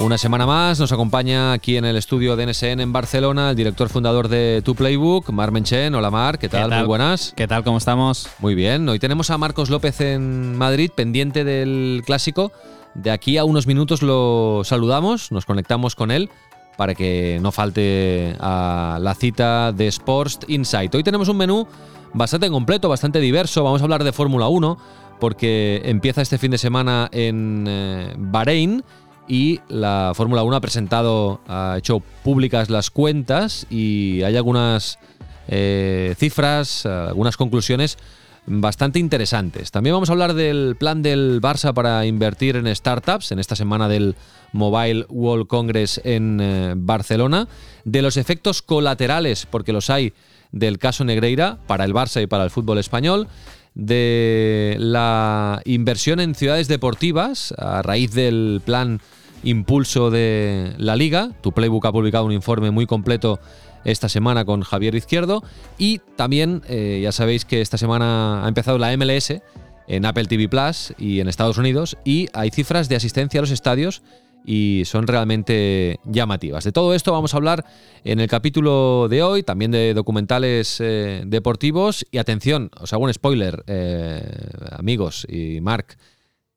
Una semana más nos acompaña aquí en el estudio de NSN en Barcelona el director fundador de Tu Playbook, Mar Menchen. Hola Mar, ¿qué tal? Muy buenas. ¿Qué tal? ¿Cómo estamos? Muy bien. Hoy tenemos a Marcos López en Madrid, pendiente del clásico. De aquí a unos minutos lo saludamos, nos conectamos con él para que no falte a la cita de Sports Insight. Hoy tenemos un menú bastante completo, bastante diverso. Vamos a hablar de Fórmula 1 porque empieza este fin de semana en eh, Bahrein y la Fórmula 1 ha presentado, ha hecho públicas las cuentas y hay algunas eh, cifras, algunas conclusiones bastante interesantes. También vamos a hablar del plan del Barça para invertir en startups en esta semana del Mobile World Congress en eh, Barcelona, de los efectos colaterales, porque los hay, del caso Negreira para el Barça y para el fútbol español, de la inversión en ciudades deportivas a raíz del plan impulso de la liga. Tu Playbook ha publicado un informe muy completo esta semana con Javier Izquierdo y también eh, ya sabéis que esta semana ha empezado la MLS en Apple TV Plus y en Estados Unidos y hay cifras de asistencia a los estadios y son realmente llamativas. De todo esto vamos a hablar en el capítulo de hoy, también de documentales eh, deportivos y atención, os hago un spoiler, eh, amigos y Mark,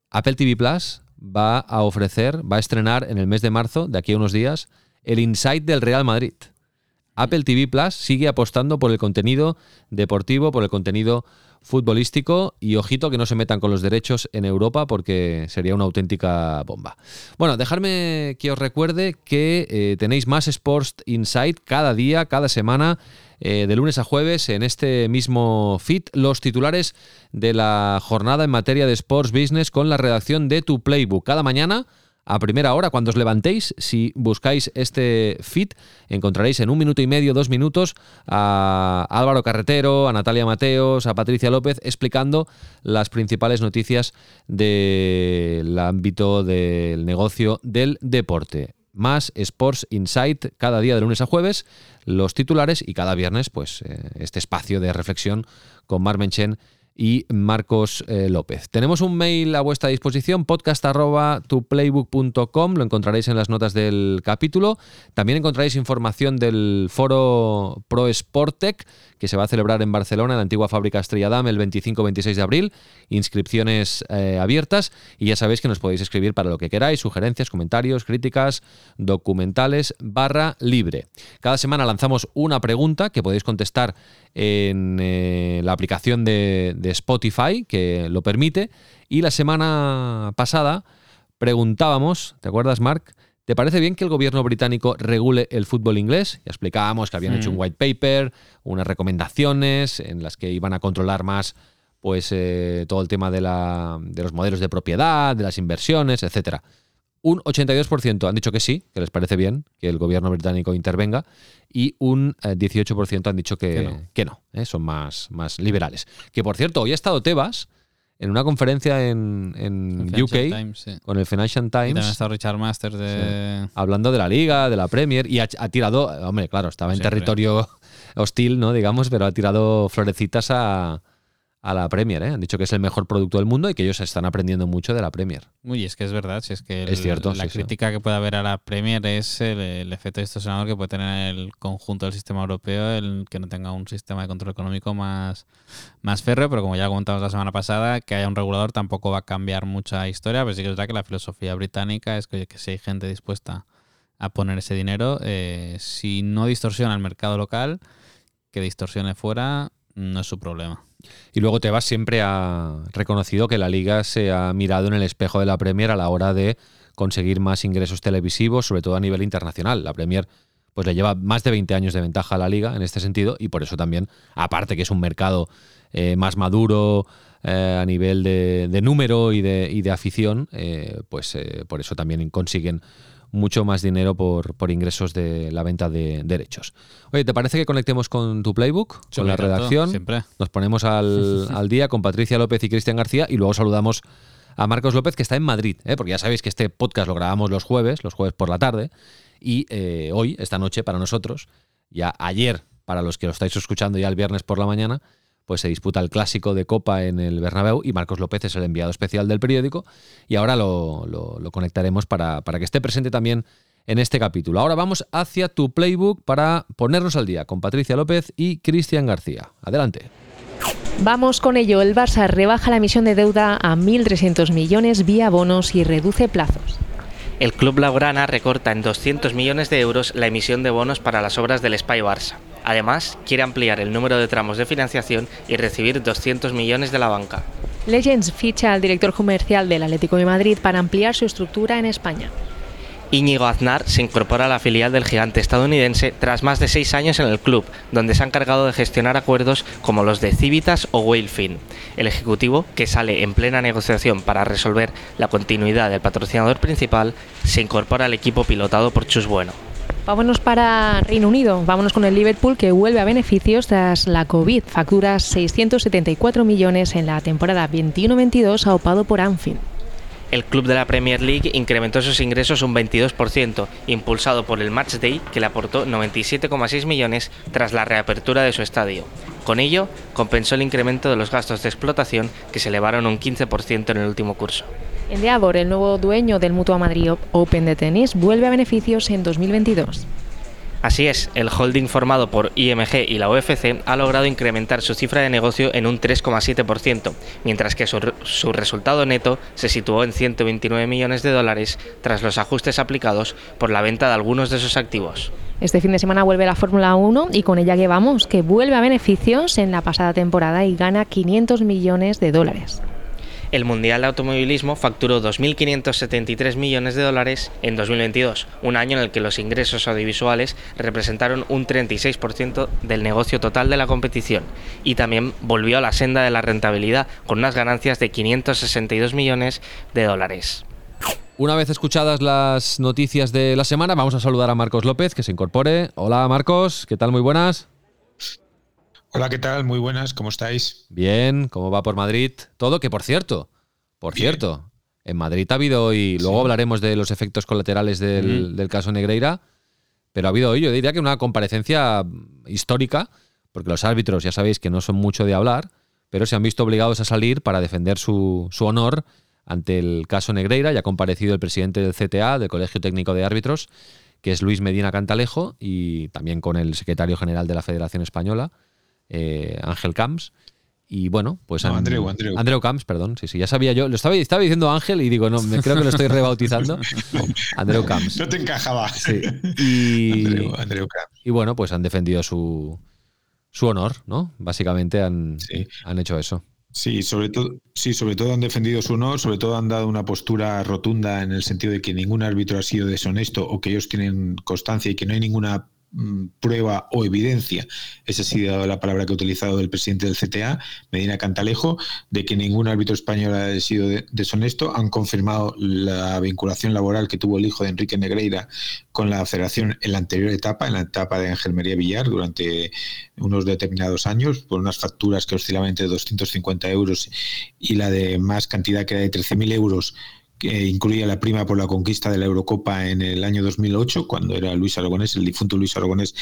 Apple TV Plus va a ofrecer, va a estrenar en el mes de marzo, de aquí a unos días, el Insight del Real Madrid. Apple TV Plus sigue apostando por el contenido deportivo, por el contenido futbolístico y ojito que no se metan con los derechos en Europa porque sería una auténtica bomba. Bueno, dejarme que os recuerde que eh, tenéis más Sports Insight cada día, cada semana eh, de lunes a jueves en este mismo feed los titulares de la jornada en materia de Sports Business con la redacción de tu Playbook. Cada mañana a primera hora, cuando os levantéis, si buscáis este feed, encontraréis en un minuto y medio, dos minutos, a Álvaro Carretero, a Natalia Mateos, a Patricia López, explicando las principales noticias del ámbito del negocio del deporte más Sports Insight cada día de lunes a jueves, los titulares y cada viernes pues eh, este espacio de reflexión con Marmen Chen y Marcos eh, López. Tenemos un mail a vuestra disposición, podcast.tuplaybook.com, lo encontraréis en las notas del capítulo. También encontraréis información del foro Pro Sportec, que se va a celebrar en Barcelona, en la antigua fábrica Estrella Damm, el 25-26 de abril. Inscripciones eh, abiertas y ya sabéis que nos podéis escribir para lo que queráis, sugerencias, comentarios, críticas, documentales, barra libre. Cada semana lanzamos una pregunta que podéis contestar en eh, la aplicación de, de Spotify, que lo permite. Y la semana pasada preguntábamos, ¿te acuerdas, Mark? ¿Te parece bien que el gobierno británico regule el fútbol inglés? Ya explicábamos que habían hecho un white paper, unas recomendaciones en las que iban a controlar más pues eh, todo el tema de, la, de, los modelos de propiedad, de las inversiones, etcétera. Un 82% han dicho que sí, que les parece bien que el gobierno británico intervenga, y un 18% eh, han dicho que, no, ¿eh? son más, más liberales. Que por cierto, hoy ha estado Tebas en una conferencia en, en UK con el Financial Times. Y también ha estado Richard Masters de... hablando de la liga, de la Premier, y ha, tirado, hombre, claro, estaba en territorio hostil, ¿no? Digamos, pero ha tirado florecitas a, a la Premier. ¿eh? Han dicho que es el mejor producto del mundo y que ellos están aprendiendo mucho de la Premier. Uy, es que es verdad. Si es que es cierto, la crítica que puede haber a la Premier es el, efecto distorsionador que puede tener el conjunto del sistema europeo, el que no tenga un sistema de control económico más, más férreo. Pero como ya comentamos la semana pasada, que haya un regulador tampoco va a cambiar mucha historia. Pero sí que es verdad que la filosofía británica es que, que si hay gente dispuesta a poner ese dinero, eh, si no distorsiona el mercado local, que distorsione fuera, no es su problema. Y luego te vas siempre a reconocido que la liga se ha mirado en el espejo de la Premier a la hora de conseguir más ingresos televisivos, sobre todo a nivel internacional. La Premier pues le lleva más de 20 años de ventaja a la liga en este sentido y por eso también, aparte que es un mercado eh, más maduro eh, a nivel de, número y de, y de afición, eh, pues por eso también consiguen mucho más dinero por, por ingresos de la venta de derechos. Oye, ¿te parece que conectemos con tu playbook, con la redacción? Siempre. Nos ponemos al, al día con Patricia López y Cristian García y luego saludamos a Marcos López, que está en Madrid, ¿eh? porque ya sabéis que este podcast lo grabamos los jueves, los jueves por la tarde, y eh, hoy, esta noche, para nosotros, ya ayer, para los que lo estáis escuchando ya el viernes por la mañana, pues se disputa el clásico de Copa en el Bernabéu y Marcos López es el enviado especial del periódico y ahora lo, lo- lo conectaremos para, para que esté presente también en este capítulo. Ahora vamos hacia tu playbook para ponernos al día con Patricia López y Cristian García. Adelante. Vamos con ello. El Barça rebaja la emisión de deuda a 1.300 millones vía bonos y reduce plazos. El club blaugrana recorta en 200 millones de euros la emisión de bonos para las obras del Spy Barça. Además, quiere ampliar el número de tramos de financiación y recibir 200 millones de la banca. Legends ficha al director comercial del Atlético de Madrid para ampliar su estructura en España. Íñigo Aznar se incorpora a la filial del gigante estadounidense tras más de seis años en el club, donde se ha encargado de gestionar acuerdos como los de Civitas o Whalefin. El ejecutivo, que sale en plena negociación para resolver la continuidad del patrocinador principal, se incorpora al equipo pilotado por Chus Bueno. Vámonos para Reino Unido. Vámonos con el Liverpool que vuelve a beneficios tras la COVID. Factura 674 millones en la temporada 21-22 aupado por Anfield. El club de la Premier League incrementó sus ingresos un 22%, impulsado por el Matchday, que le aportó 97,6 millones tras la reapertura de su estadio. Con ello, compensó el incremento de los gastos de explotación, que se elevaron un 15% en el último curso. Endeavor, el nuevo dueño del Mutua Madrid Open de tenis, vuelve a beneficios en 2022. Así es, el holding formado por IMG y la UFC ha logrado incrementar su cifra de negocio en un 3,7%, mientras que su, re- su resultado neto se situó en 129 millones de dólares tras los ajustes aplicados por la venta de algunos de sus activos. Este fin de semana vuelve la Fórmula 1 y con ella que vamos, que vuelve a beneficios en la pasada temporada y gana 500 millones de dólares. El Mundial de Automovilismo facturó 2.573 millones de dólares en 2022, un año en el que los ingresos audiovisuales representaron un 36% del negocio total de la competición y también volvió a la senda de la rentabilidad con unas ganancias de 562 millones de dólares. Una vez escuchadas las noticias de la semana, vamos a saludar a Marcos López, que se incorpore. Hola Marcos, ¿qué tal? Muy buenas. Hola, ¿qué tal? Muy buenas, ¿cómo estáis? Bien, ¿cómo va por Madrid? Todo, que por cierto, por Bien. cierto, en Madrid ha habido hoy, luego Sí. hablaremos de los efectos colaterales del, del caso Negreira, pero ha habido hoy, yo diría que una comparecencia histórica, porque los árbitros ya sabéis que no son mucho de hablar, pero se han visto obligados a salir para defender su, su honor ante el caso Negreira. Ya ha comparecido el presidente del CTA, del Colegio Técnico de Árbitros, que es Luis Medina Cantalejo, y también con el secretario general de la Federación Española, eh, Ángel Camps. Y bueno, pues No, Andreu, Andreu. Camps, perdón. Sí, sí, ya sabía yo. Lo estaba, estaba diciendo Ángel y digo, no, me creo que lo estoy rebautizando. Andreu Camps. No te encajaba. Sí. Y, Andreu, Andreu Camps. y bueno, pues han defendido su, su honor, ¿no? Básicamente han, Sí. han hecho eso. Sí, sobre todo, sí, sobre todo han defendido su honor, sobre todo han dado una postura rotunda en el sentido de que ningún árbitro ha sido deshonesto o que ellos tienen constancia y que no hay ninguna prueba o evidencia, esa ha sido la palabra que ha utilizado el presidente del CTA, Medina Cantalejo, de que ningún árbitro español ha sido de- deshonesto. Han confirmado la vinculación laboral que tuvo el hijo de Enrique Negreira con la federación en la anterior etapa, en la etapa de Ángel María Villar, durante unos determinados años, por unas facturas que oscilaban entre 250 euros y la de más cantidad que era de 13.000 euros que incluía la prima por la conquista de la Eurocopa en el año 2008, cuando era Luis Aragonés, el difunto Luis Aragonés,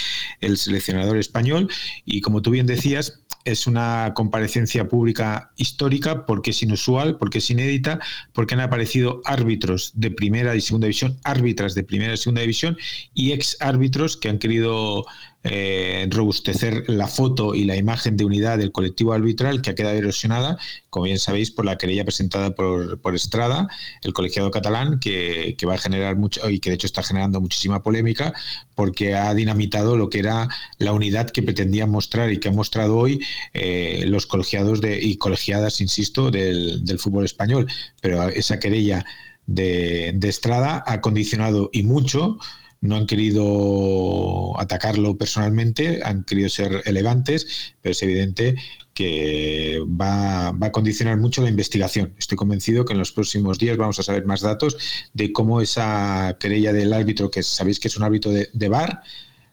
el seleccionador español. Y como tú bien decías, es una comparecencia pública histórica porque es inusual, porque es inédita, porque han aparecido árbitros de primera y segunda división, árbitras de primera y segunda división y ex árbitros que han querido eh, robustecer la foto y la imagen de unidad del colectivo arbitral que ha quedado erosionada, como bien sabéis, por la querella presentada por, por Estrada, el colegiado catalán, que, va a generar mucho y que de hecho está generando muchísima polémica porque ha dinamitado lo que era la unidad que pretendían mostrar y que han mostrado hoy eh, los colegiados de, y colegiadas, insisto, del, del fútbol español. Pero esa querella de, de Estrada ha condicionado y mucho no han querido atacarlo personalmente, han querido ser elegantes, pero es evidente que va, a condicionar mucho la investigación. Estoy convencido que en los próximos días vamos a saber más datos de cómo esa querella del árbitro, que sabéis que es un árbitro de, de bar,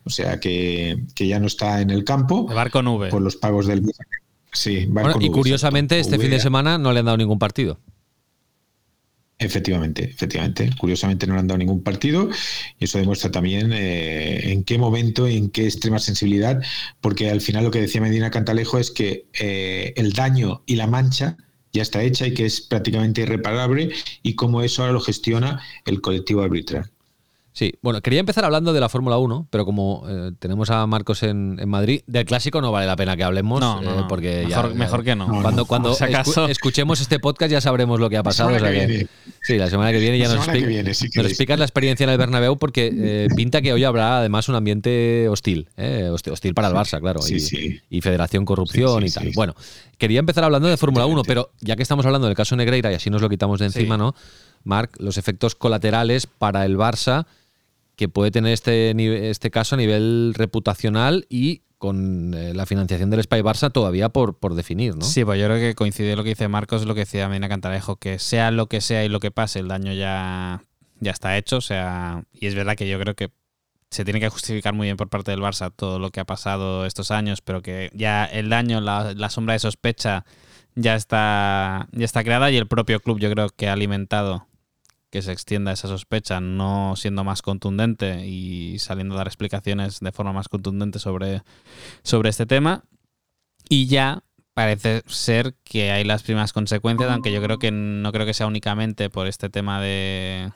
o sea que, ya no está en el campo. De bar con V. Por los pagos del. Sí, y curiosamente, este fin de semana no le han dado ningún partido. Efectivamente, efectivamente. Curiosamente no le han dado ningún partido y eso demuestra también eh, en qué momento, en qué extrema sensibilidad, porque al final lo que decía Medina Cantalejo es que eh, el daño y la mancha ya está hecha y que es prácticamente irreparable y cómo eso ahora lo gestiona el colectivo arbitral. Sí, bueno, quería empezar hablando de la Fórmula 1, pero como eh, tenemos a Marcos en, Madrid, del clásico no vale la pena que hablemos, no, eh, porque mejor, mejor que no. Cuando, cuando escuchemos este podcast ya sabremos lo que ha pasado. sí, la semana que viene ya nos, explicas la experiencia en el Bernabéu porque eh, pinta que hoy habrá además un ambiente hostil, hostil, para el Barça, claro, y, Federación Corrupción y tal. Bueno, quería empezar hablando de Fórmula 1, pero ya que estamos hablando del caso Negreira y así nos lo quitamos de encima, ¿no? Marc, los efectos colaterales para el Barça que puede tener este, este caso a nivel reputacional y con eh, la financiación del Spy Barça todavía por, por definir, ¿no? Sí, pues yo creo que coincide lo que dice Marcos, lo que decía Mena Cantarejo, que sea lo que sea y lo que pase, el daño ya, ya está hecho. O sea, y es verdad que yo creo que se tiene que justificar muy bien por parte del Barça todo lo que ha pasado estos años, pero que ya el daño, la, la sombra de sospecha ya está, ya está creada y el propio club yo creo que ha alimentado que se extienda esa sospecha, no siendo más contundente y saliendo a dar explicaciones de forma más contundente sobre, sobre este tema. Y ya parece ser que hay las primeras consecuencias, aunque yo creo que no creo que sea únicamente por este tema de,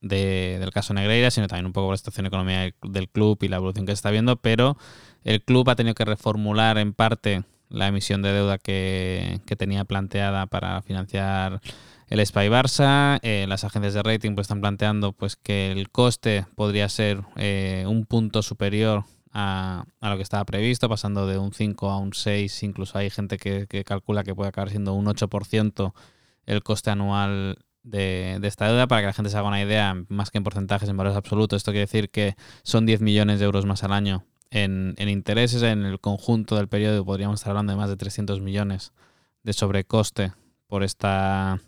del caso Negreira, sino también un poco por la situación económica del club y la evolución que se está viendo, pero el club ha tenido que reformular en parte la emisión de deuda que, que tenía planteada para financiar el Spy Barça. Eh, las agencias de rating pues, están planteando pues, que el coste podría ser eh, un punto superior a, lo que estaba previsto, pasando de un 5 a un 6. Incluso hay gente que, calcula que puede acabar siendo un 8% el coste anual de, esta deuda. Para que la gente se haga una idea, más que en porcentajes, en valores absolutos, esto quiere decir que son 10 millones de euros más al año en, en intereses. En el conjunto del periodo podríamos estar hablando de más de 300 millones de sobrecoste por esta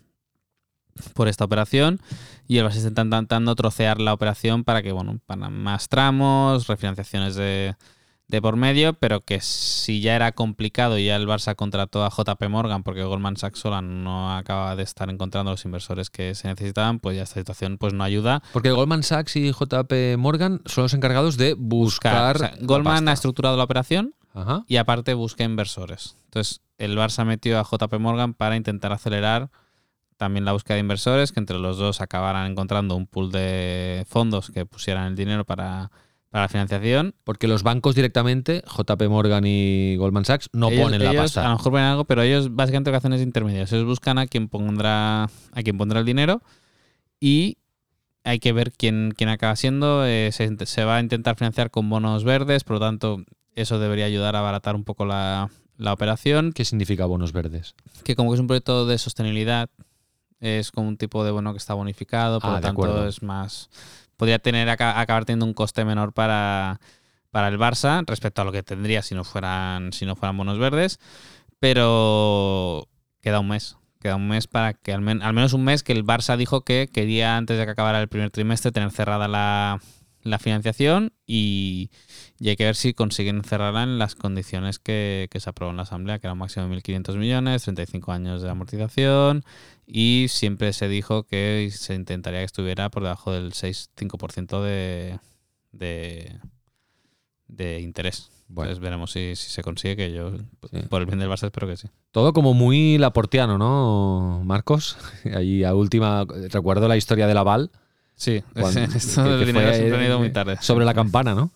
por esta operación y el Barça está intentando trocear la operación para que, bueno, para más tramos, refinanciaciones de, de por medio, pero que si ya era complicado y ya el Barça contrató a JP Morgan porque Goldman Sachs sola no acaba de estar encontrando los inversores que se necesitaban, pues ya esta situación pues no ayuda. Porque Goldman Sachs y JP Morgan son los encargados de buscar... Goldman ha estructurado la operación y aparte busca inversores. Entonces el Barça metió a JP Morgan para intentar acelerar también la búsqueda de inversores, que entre los dos acabaran encontrando un pool de fondos que pusieran el dinero para, la financiación. Porque los bancos directamente, JP Morgan y Goldman Sachs, no ponen la pasta. A lo mejor ponen algo, pero ellos básicamente lo que hacen es intermediarios. Ellos buscan a quien pondrá, a quien pondrá el dinero y hay que ver quién, quién acaba siendo. Eh, se, se, va a intentar financiar con bonos verdes, por lo tanto, eso debería ayudar a abaratar un poco la, la operación. ¿Qué significa bonos verdes? Que como que es un proyecto de sostenibilidad, es como un tipo de bono que está bonificado, por ah, lo tanto es más... Podría tener acabar teniendo un coste menor para, para el Barça respecto a lo que tendría si no fueran, si no fueran bonos verdes, pero queda un mes. Queda un mes para que al, al menos un mes que el Barça dijo que quería antes de que acabara el primer trimestre tener cerrada la, la financiación y, hay que ver si consiguen cerrarla en las condiciones que, se aprobó en la Asamblea, que era un máximo de 1.500 millones, 35 años de amortización y siempre se dijo que se intentaría que estuviera por debajo del 6-5% de, de, de interés. Pues veremos si, se consigue, que yo, por el bien del Barça, espero que sí. Todo como muy laportiano, ¿no, Marcos? Ahí a última, recuerdo la historia de Laval, Sí, esto del dinero siempre ha ido muy tarde. Sobre la campana, ¿no?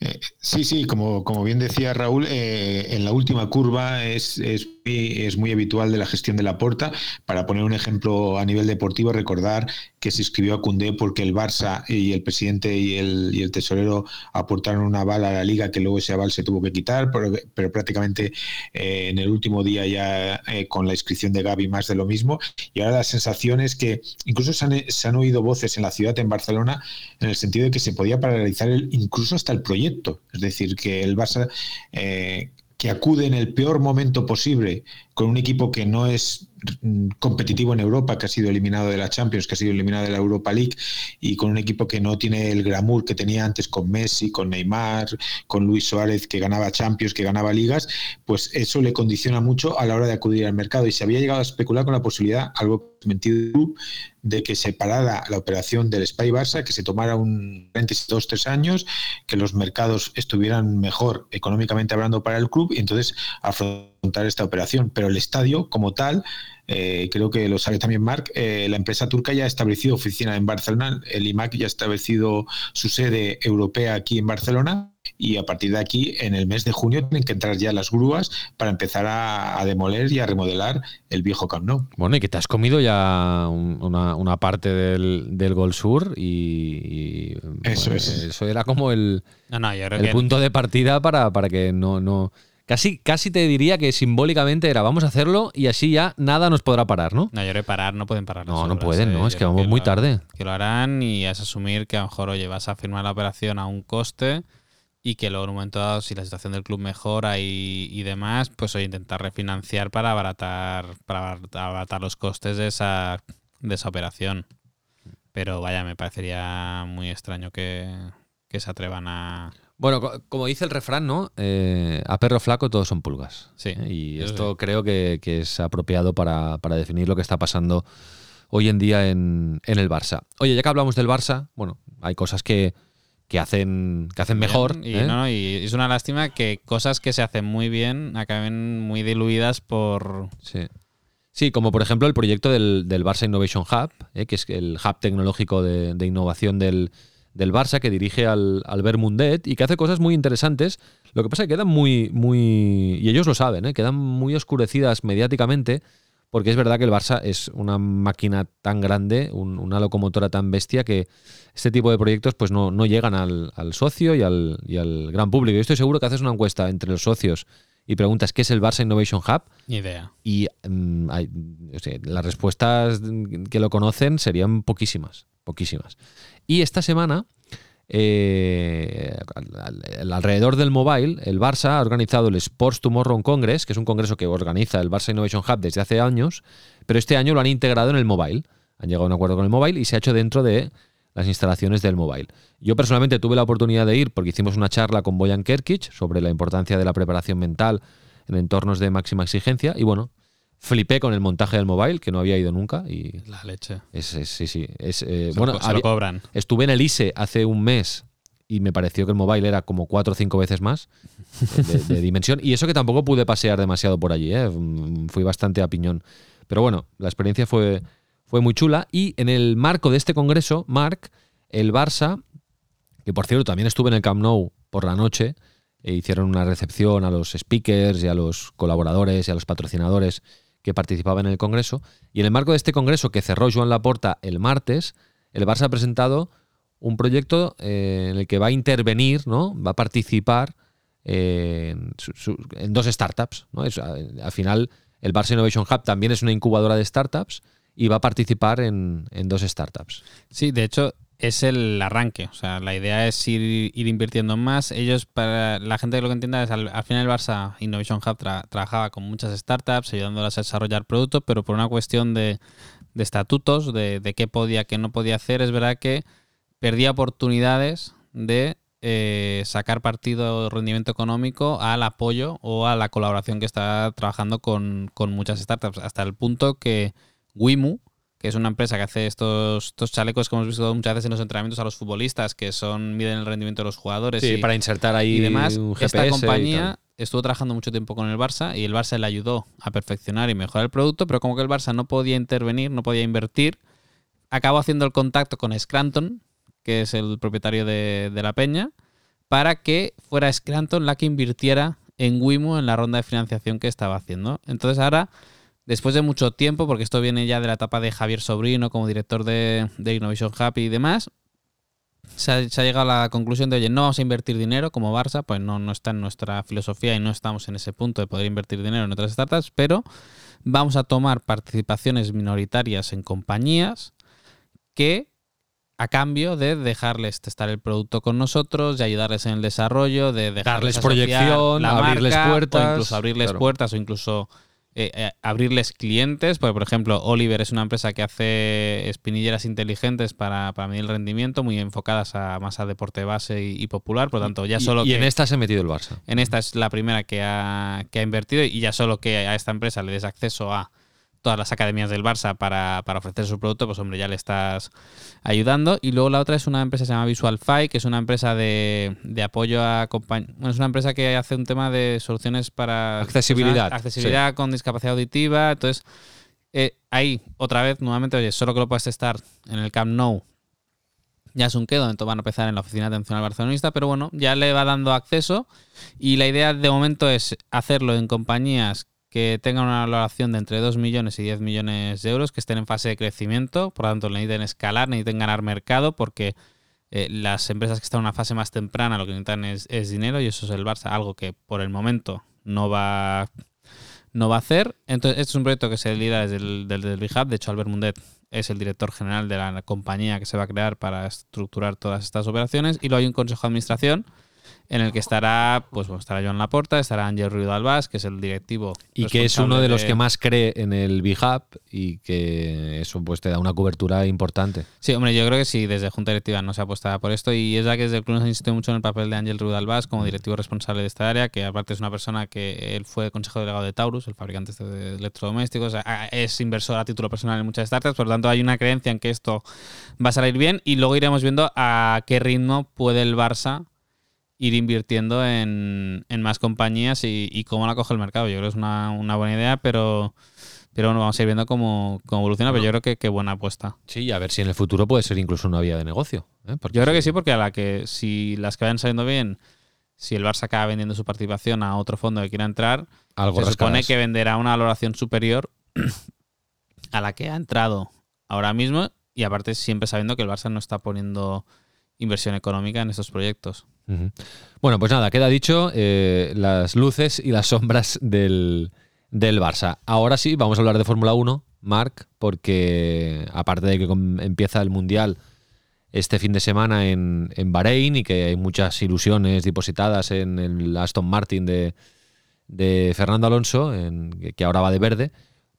Eh, sí, sí, como, como bien decía Raúl, eh, en la última curva es, es, es, muy habitual de la gestión de la porta. Para poner un ejemplo a nivel deportivo, recordar que se escribió a Cundé porque el Barça y el presidente y el, y el tesorero aportaron una bala a la liga que luego ese aval se tuvo que quitar, pero, pero prácticamente eh, en el último día ya con la inscripción de Gaby más de lo mismo. Y ahora la sensación es que incluso se han, han oído voces en la ciudad, en Barcelona, en el sentido de que se podía paralizar el, incluso hasta el proyecto es decir, que el Barça eh, que acude en el peor momento posible con un equipo que no es mm, competitivo en Europa, que ha sido eliminado de la Champions, que ha sido eliminado de la Europa League, y con un equipo que no tiene el glamour que tenía antes con Messi, con Neymar, con Luis Suárez, que ganaba Champions, que ganaba ligas, pues eso le condiciona mucho a la hora de acudir al mercado. Y se había llegado a especular con la posibilidad, algo mentido, de que se parara la operación del Spy Barça, que se tomara un dos, tres años, que los mercados estuvieran mejor económicamente hablando para el club y entonces afrontar esta operación. Pero el estadio como tal, eh, creo que lo sabe también Marc, eh, la empresa turca ya ha establecido oficina en Barcelona, el IMAC ya ha establecido su sede europea aquí en Barcelona y a partir de aquí, en el mes de junio, tienen que entrar ya las grúas para empezar a, demoler y a remodelar el viejo Camp Nou. Bueno, y que te has comido ya una, parte del, del, Gol Sur y, eso es. Eso era como el, el punto de partida para, para que no, no Casi, casi te diría que simbólicamente era vamos a hacerlo y así ya nada nos podrá parar, ¿no? No, yo creo que parar no pueden parar. No, no pueden, ¿no? Es que vamos muy tarde. Que lo harán y es asumir que a lo mejor, oye, vas a firmar la operación a un coste y que luego en un momento dado, si la situación del club mejora y, demás, pues oye, intentar refinanciar para abaratar, para abaratar los costes de esa, de esa operación. Pero vaya, me parecería muy extraño que, que se atrevan a bueno, como dice el refrán, ¿no? Eh, a perro flaco todos son pulgas. Sí. ¿eh? Y esto creo que, es apropiado para, definir lo que está pasando hoy en día en, el Barça. Oye, ya que hablamos del Barça, bueno, hay cosas que, hacen, que hacen mejor. Y, ¿eh? no, y es una lástima que cosas que se hacen muy bien acaben muy diluidas por. Sí. Sí, como por ejemplo el proyecto del, Barça Innovation Hub, que es el hub tecnológico de innovación del, del Barça que dirige al, al Bermundet y que hace cosas muy interesantes. Lo que pasa es que quedan muy, muy, y ellos lo saben, ¿eh? quedan muy oscurecidas mediáticamente, porque es verdad que el Barça es una máquina tan grande, una locomotora tan bestia que este tipo de proyectos pues no, no llegan al, socio y al, y al, gran público. Yo estoy seguro que haces una encuesta entre los socios y preguntas qué es el Barça Innovation Hub. Ni idea. Y mm, las respuestas que lo conocen serían poquísimas, poquísimas. Y esta semana, eh, alrededor del mobile, el Barça ha organizado el Sports Tomorrow Congress, que es un congreso que organiza el Barça Innovation Hub desde hace años, pero este año lo han integrado en el mobile. Han llegado a un acuerdo con el mobile y se ha hecho dentro de las instalaciones del mobile. Yo personalmente tuve la oportunidad de ir porque hicimos una charla con Boyan Kerkic sobre la importancia de la preparación mental en entornos de máxima exigencia y bueno, Flipé con el montaje del mobile, que no había ido nunca. Y la leche. Es, sí, sí. Es, eh, bueno, lo cobran. Estuve en el ISE hace un mes y me pareció que el mobile era como cuatro o cinco veces más de, dimensión. Y eso que tampoco pude pasear demasiado por allí, ¿eh? fui bastante a piñón. Pero bueno, la experiencia fue, fue muy chula. Y en el marco de este congreso, Mark, el Barça, que por cierto también estuve en el Camp Nou por la noche, e hicieron una recepción a los speakers y a los colaboradores y a los patrocinadores que participaba en el Congreso. Y en el marco de este Congreso que cerró Joan Laporta el martes, el Barça ha presentado un proyecto eh, en el que va a intervenir, ¿no? va a participar eh, en, dos startups. ¿no? al final, el Barça Innovation Hub también es una incubadora de startups y va a participar en, en dos startups. Sí, de hecho, es el arranque. O sea, la idea es ir, invirtiendo más. Ellos, para la gente que lo que entienda, es al, final el Barça Innovation Hub trabajaba con muchas startups, ayudándolas a desarrollar productos, pero por una cuestión de, estatutos, de, qué podía, qué no podía hacer, es verdad que perdía oportunidades de eh, sacar partido de rendimiento económico al apoyo o a la colaboración que está trabajando con, con muchas startups, hasta el punto que Wimu, que es una empresa que hace estos, estos chalecos que hemos visto muchas veces en los entrenamientos a los futbolistas, que son miden el rendimiento de los jugadores y, para insertar ahí y demás. Un Esta compañía estuvo trabajando mucho tiempo con el Barça y el Barça le ayudó a perfeccionar y mejorar el producto, pero como que el Barça no podía intervenir, no podía invertir, acabó haciendo el contacto con Scranton, que es el propietario de, de la peña, para que fuera Scranton la que invirtiera en Wimo en la ronda de financiación que estaba haciendo. Entonces ahora después de mucho tiempo, porque esto viene ya de la etapa de Javier Sobrino como director de, Innovation Hub y demás, se ha, llegado a la conclusión de, oye, no vamos a invertir dinero como Barça, pues no, no está en nuestra filosofía y no estamos en ese punto de poder invertir dinero en otras startups, pero vamos a tomar participaciones minoritarias en compañías que a cambio de dejarles testar el producto con nosotros, de ayudarles en el desarrollo, de dejarles Darles proyección, la abrirles marca, puertas, o incluso abrirles claro. puertas o incluso eh, eh, abrirles clientes. Porque, por ejemplo, Oliver es una empresa que hace espinilleras inteligentes para, para medir el rendimiento, muy enfocadas a más a deporte base y, y popular. Por lo tanto, ya Y- solo y, que en esta se ha metido el Barça. en esta es la primera que ha, que ha invertido y ya solo que a esta empresa le des acceso a todas las academias del Barça para, para ofrecer su producto, pues hombre, ya le estás ayudando. Y luego la otra es una empresa que se llama VisualFi, que es una empresa de, de apoyo a compañías. Bueno, es una empresa que hace un tema de soluciones para Accesibilidad, personas- accesibilidad con discapacidad auditiva. Entonces, eh, ahí, otra vez, nuevamente, oye, solo que lo puedes estar en el Camp Nou ya es un quedo, entonces van a empezar en la oficina de atención al barcelonista, pero bueno, ya le va dando acceso y la idea de momento es hacerlo en compañías que tengan una valoración de entre 2 millones y 10 millones de euros, que estén en fase de crecimiento, por lo tanto necesiten escalar, necesiten ganar mercado, porque eh, las empresas que están en una fase más temprana lo que necesitan es, dinero y eso es el Barça, algo que por el momento no va, no va a hacer. Entonces, este es un proyecto que se lidera desde el, desde el Big Hub, de hecho Albert Mundet es el director general de la compañía que se va a crear para estructurar todas estas operaciones y luego hay un consejo de administración en el que estará, pues estará Joan Laporta, estará Ángel Ruido Albás, que es el directivo. Y que es uno de los que más cree en el B-Hub y que eso pues te da una cobertura importante. Sí, hombre, yo creo que sí, desde Junta Directiva no se apuesta por esto y es la que desde el club nos insistido mucho en el papel de Ángel Ruido Albás como directivo responsable de esta área, que aparte es una persona que él fue consejero delegado de Taurus, el fabricante este de electrodomésticos, es inversor a título personal en muchas startups, por lo tanto hay una creencia en que esto va a salir bien y luego iremos viendo a qué ritmo puede el Barça ir invirtiendo en, en más compañías y, y cómo la coge el mercado. Yo creo que es una, una buena idea, pero, pero bueno, vamos a ir viendo cómo, cómo evoluciona, pero yo creo que, que buena apuesta. Sí, y a ver si en el futuro puede ser incluso una vía de negocio. ¿eh? Porque Yo creo que sí, porque a la que si las que vayan saliendo bien, si el Barça acaba vendiendo su participación a otro fondo que quiera entrar, Algo se supone que venderá una valoración superior a la que ha entrado ahora mismo y aparte siempre sabiendo que el Barça no está poniendo inversión económica en estos proyectos. Bueno, pues nada, queda dicho eh, las luces y las sombras del, del Barça. Ahora sí, vamos a hablar de Fórmula 1, Marc, porque aparte de que empieza el Mundial este fin de semana en, en Bahrein y que hay muchas ilusiones depositadas en el Aston Martin de, de Fernando Alonso, en- que ahora va de verde,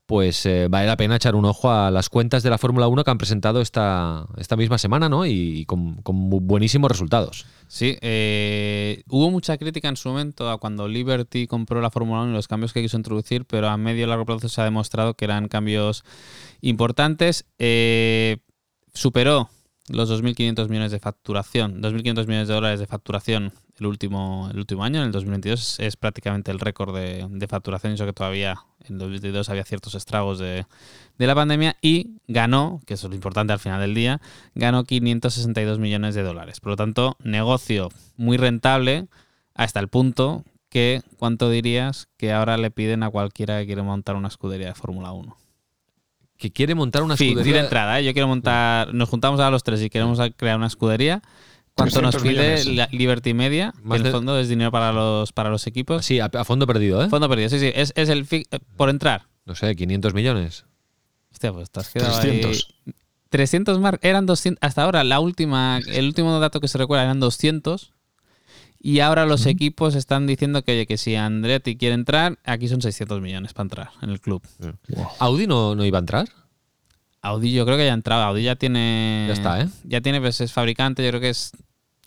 pues eh, vale la pena echar un ojo a las cuentas de la Fórmula 1 que han presentado esta, esta misma semana, ¿no? Y, con, buenísimos resultados. Sí, eh, hubo mucha crítica en su momento a cuando Liberty compró la Fórmula 1 y los cambios que quiso introducir, pero a medio y largo plazo se ha demostrado que eran cambios importantes. Eh, superó los 2.500 millones de facturación, 2.500 millones de dólares de facturación el último, el último año, en el 2022 es prácticamente el récord de, de facturación, eso que todavía en el 2022 había ciertos estragos de, de la pandemia y ganó, que eso es lo importante al final del día, ganó 562 millones de dólares. Por lo tanto, negocio muy rentable hasta el punto que, ¿cuánto dirías que ahora le piden a cualquiera que quiere montar una escudería de Fórmula 1? Que quiere montar una Sí, sí, escudería. de entrada, ¿eh? yo quiero montar, nos juntamos a los tres y queremos crear una escudería. ¿Cuánto nos 300 pide millones. Liberty Media? Que en de- el fondo es dinero para los, para los equipos. Sí, a, a fondo perdido, ¿eh? Fondo perdido, sí, sí. Es, es el fi- eh, por entrar. No sé, 500 millones. Hostia, pues te has quedado ahí. 300. 300 mar eran 200 hasta ahora la última el último dato que se recuerda eran 200 y ahora los equipos están diciendo que oye que si Andretti quiere entrar aquí son 600 millones para entrar en el club ¿Audi no, no iba a entrar? Audi yo creo que ya ha entrado Audi ya tiene Ya está, ¿eh? ya tiene pues es fabricante yo creo que es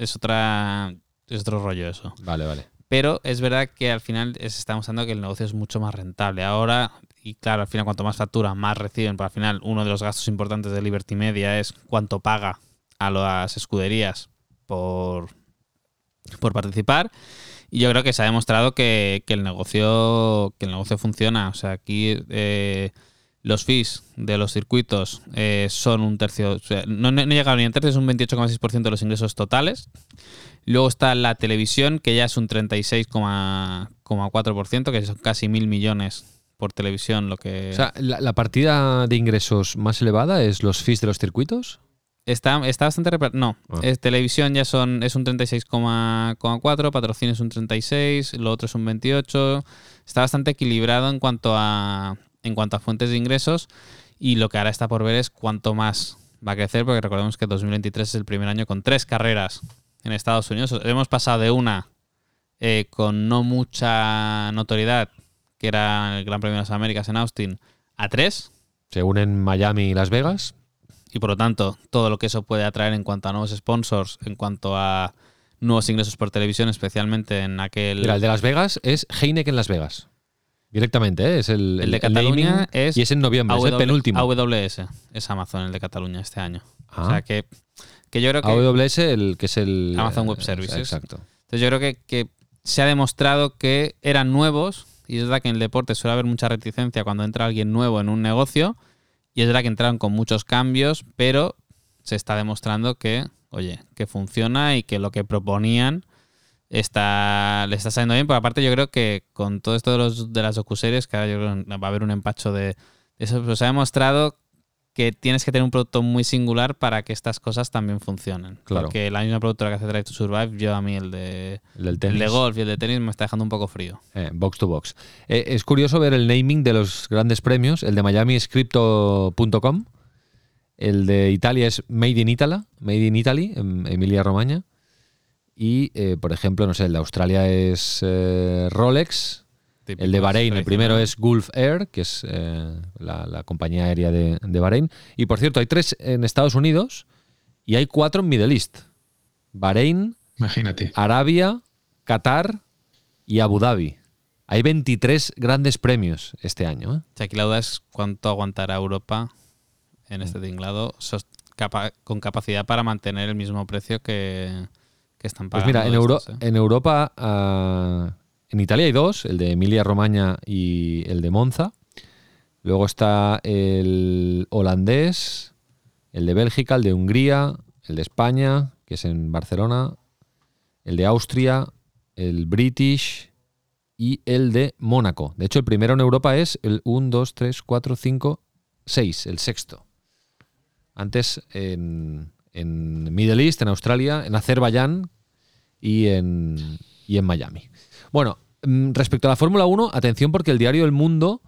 es otra es otro rollo eso Vale, vale. pero es verdad que al final se está mostrando que el negocio es mucho más rentable. Ahora, y claro, al final cuanto más factura, más reciben. Pero al final uno de los gastos importantes de Liberty Media es cuánto paga a las escuderías por, por participar. Y yo creo que se ha demostrado que, que el negocio que el negocio funciona. O sea, aquí eh, los fees de los circuitos eh, son un tercio, o sea, no, no, no llega ni un tercio, es un 28,6% de los ingresos totales. Luego está la televisión, que ya es un 36,4%, que son casi mil millones por televisión, lo que O sea, la, la partida de ingresos más elevada es los fees de los circuitos. está, está bastante No, Ah. es, televisión ya son es un 36,4, patrocinio es un 36, lo otro es un 28. Está bastante equilibrado en cuanto a en cuanto a fuentes de ingresos y lo que ahora está por ver es cuánto más va a crecer porque recordemos que 2023 es el primer año con tres carreras en Estados Unidos. Hemos pasado de una eh, con no mucha notoriedad, que era el Gran Premio de las Américas en Austin, a tres. Se unen Miami y Las Vegas. Y por lo tanto, todo lo que eso puede atraer en cuanto a nuevos sponsors, en cuanto a nuevos ingresos por televisión, especialmente en aquel. Mira, el de Las Vegas es Heineken Las Vegas. Directamente, ¿eh? es el, El de Cataluña naming, es Y es en noviembre, es el penúltimo. AWS es Amazon, el de Cataluña este año. Ah. O sea que, que yo creo que. AWS, el que es el. Amazon Web eh, Services. Exacto. Entonces yo creo que, que se ha demostrado que eran nuevos, y es verdad que en el deporte suele haber mucha reticencia cuando entra alguien nuevo en un negocio, y es verdad que entraron con muchos cambios, pero se está demostrando que, oye, que funciona y que lo que proponían está, le está saliendo bien, pero aparte yo creo que con todo esto de, los, de las docuseries, que ahora yo creo que va a haber un empacho de, eso, pues se ha demostrado que tienes que tener un producto muy singular para que estas cosas también funcionen. Claro. Porque la misma productora que hace Drive to Survive, yo a mí el de, El del el tenis. de golf y el de tenis me está dejando un poco frío. Eh, box to box. Eh, es curioso ver el naming de los grandes premios. El de Miami es crypto.com. El de Italia es Made in Italy, Made in Italy, en Emilia Romagna. Y, eh, por ejemplo, no sé, el de Australia es eh, Rolex. Típico, El de Bahrein, el primero es Gulf Air, que es eh, la, la compañía aérea de, de Bahrein. Y por cierto, hay tres en Estados Unidos y hay cuatro en Middle East. Bahrein, Imagínate. Arabia, Qatar y Abu Dhabi. Hay 23 grandes premios este año. ¿eh? O sea, aquí la duda es cuánto aguantará Europa en Mm. este tinglado sos- capa- con capacidad para mantener el mismo precio que, que están Pues pagando. mira, en, Euro- estos, ¿eh? en Europa, ah, en Italia hay dos, el de Emilia Romagna y el de Monza. Luego está el holandés, el de Bélgica, el de Hungría, el de España, que es en Barcelona, el de Austria, el British y el de Mónaco. De hecho, el primero en Europa es el 1, 2, 3, 4, 5, 6, el sexto. Antes en, en Middle East, en Australia, en Azerbaiyán y en, y en Miami. Bueno, mm, respecto a la Fórmula 1, atención porque el diario El Mundo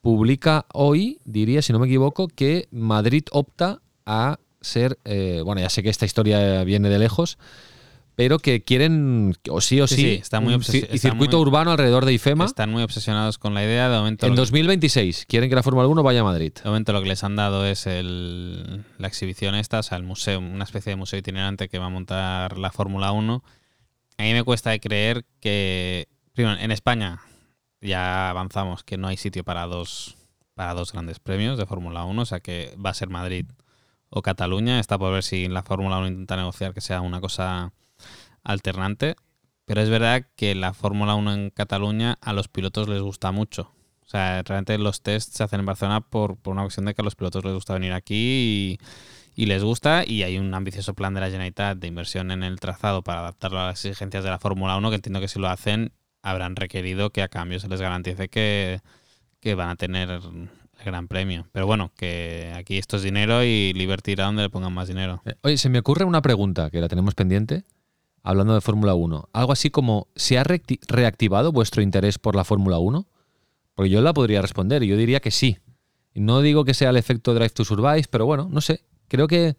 publica hoy, diría, si no me equivoco, que Madrid opta a ser, eh, bueno, ya sé que esta historia viene de lejos, pero que quieren, o sí o sí, Sí, sí, está muy un y circuito muy- urbano alrededor de IFEMA. Están muy obsesionados con la idea. De momento, En lo, 2026 quieren que la Fórmula 1 vaya a Madrid. de momento lo que les han dado es el- la exhibición esta, o sea, el museo, una especie de museo itinerante que va a montar la Fórmula 1. A mí me cuesta de creer que, primero, en España ya avanzamos que no hay sitio para dos, para dos grandes premios de Fórmula 1, o sea que va a ser Madrid o Cataluña. Está por ver si la Fórmula 1 intenta negociar que sea una cosa alternante. Pero es verdad que la Fórmula 1 en Cataluña a los pilotos les gusta mucho. O sea, realmente los tests se hacen en Barcelona por, una cuestión de que a los pilotos les gusta venir aquí y, y les gusta. Y hay un ambicioso plan de la Generalitat de inversión en el trazado para adaptarlo a las exigencias de la Fórmula 1, que entiendo que si lo hacen habrán requerido que a cambio se les garantice que, que van a tener el gran premio. Pero bueno, que aquí esto es dinero y Liberty irá donde le pongan más dinero. Eh, Oye, se me ocurre una pregunta que la tenemos pendiente, hablando de Fórmula 1. Algo así como, ¿se ha reacti- reactivado vuestro interés por la Fórmula 1? Porque yo la podría responder y yo diría que sí. No digo que sea el efecto Drive to Survive, pero bueno, no sé. Creo que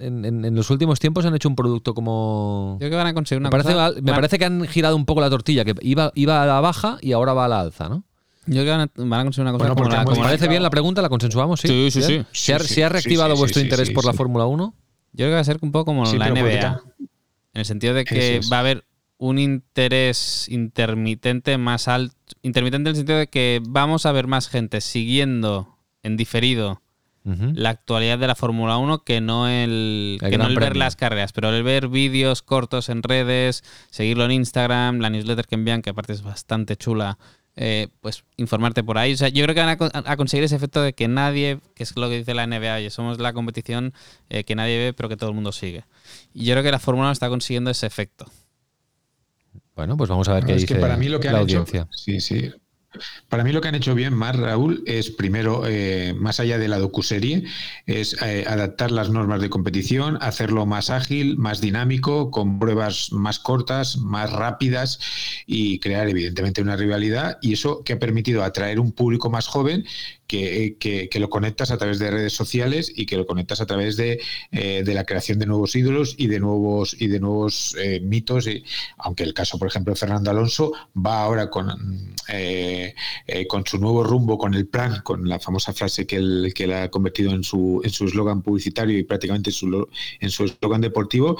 en, en- en los últimos tiempos han hecho un producto como... Yo creo que van a conseguir una Me parece, cosa- me van- parece que han girado un poco la tortilla, que iba, iba a la baja y ahora va a la alza, ¿no? Yo creo que van a, van a conseguir una cosa Bueno, como porque la, han como ¿Os la- modificado. parece bien la pregunta? ¿La consensuamos? Sí, Sí, sí, sí. ¿Se ha, Sí, se ha sí, reactivado vuestro sí, interés sí, por la. Fórmula 1? Yo creo que va a ser un poco como Sí, la NBA. En el sentido de que es. va a haber un interés intermitente más alto. Intermitente en el sentido de que vamos a ver más gente siguiendo en diferido la actualidad de la Fórmula 1 que no el, El que no el ver las carreras, pero el ver vídeos cortos en redes, seguirlo en Instagram, la newsletter que envían, que aparte es bastante chula, eh, pues informarte por ahí. O sea, yo creo que van a, con- a conseguir ese efecto de que nadie, que es lo que dice la NBA, y somos la competición eh, que nadie ve, pero que todo el mundo sigue. Y yo creo que la Fórmula 1 está consiguiendo ese efecto. Bueno, pues vamos a ver No, qué es dice que para mí lo que han la hecho, audiencia. sí, sí. Para mí lo que han hecho bien más, Raúl, es primero, eh, más allá de la docuserie, es eh, adaptar las normas de competición, hacerlo más ágil, más dinámico, con pruebas más cortas, más rápidas y crear evidentemente una rivalidad. Y eso que ha permitido atraer un público más joven que, lo conectas a través de redes sociales y que lo conectas a través de, eh, la creación de nuevos ídolos y de nuevos y de nuevos eh, mitos. Y, aunque el caso, por ejemplo, de Fernando Alonso va ahora con, eh, con su nuevo rumbo, con el plan, con la famosa frase que él, que la ha convertido en su en su eslogan publicitario y prácticamente en su eslogan deportivo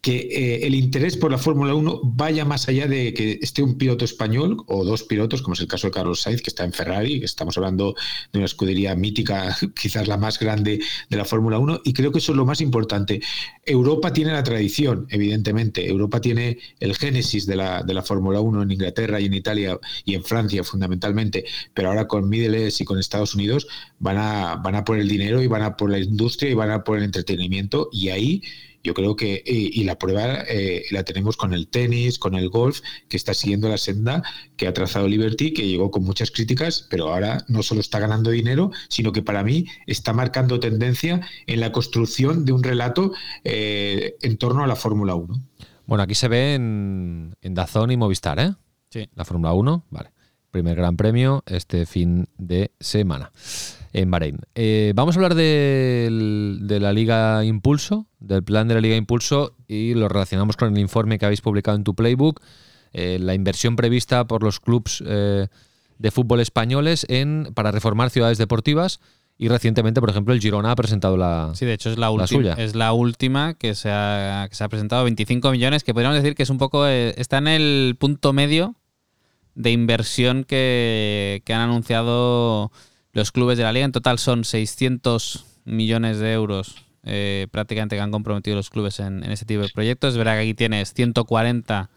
que eh, el interés por la Fórmula 1 vaya más allá de que esté un piloto español o dos pilotos, como es el caso de Carlos Sainz, que está en Ferrari, que estamos hablando de una escudería mítica, quizás la más grande de la Fórmula 1, y creo que eso es lo más importante. Europa tiene la tradición, evidentemente, Europa tiene el génesis de la, de la Fórmula 1 en Inglaterra y en Italia y en Francia fundamentalmente, pero ahora con Middle y con Estados Unidos van a, van a por el dinero y van a por la industria y van a por el entretenimiento, y ahí yo creo que, y, la prueba eh, la tenemos con el tenis, con el golf, que está siguiendo la senda que ha trazado Liberty, que llegó con muchas críticas, pero ahora no solo está ganando dinero, sino que para mí está marcando tendencia en la construcción de un relato eh, en torno a la Fórmula 1. Bueno, aquí se ve en, en Dazón y Movistar, ¿eh? Sí. La Fórmula 1, vale. Primer gran premio este fin de semana en Bahrein. Eh, vamos a hablar de, la Liga Impulso, del plan de la Liga Impulso y lo relacionamos con el informe que habéis publicado en tu playbook, eh, la inversión prevista por los clubes eh, de fútbol españoles en, para reformar ciudades deportivas. Y recientemente, por ejemplo, el Girona ha presentado la Sí, de hecho es la, última es la última que se, ha, que se ha presentado, 25 millones, que podríamos decir que es un poco, está en el punto medio de inversión que, que han anunciado los clubes de la liga. En total son 600 millones de euros eh, prácticamente que han comprometido los clubes en, este tipo de proyectos. Es verdad que aquí tienes 140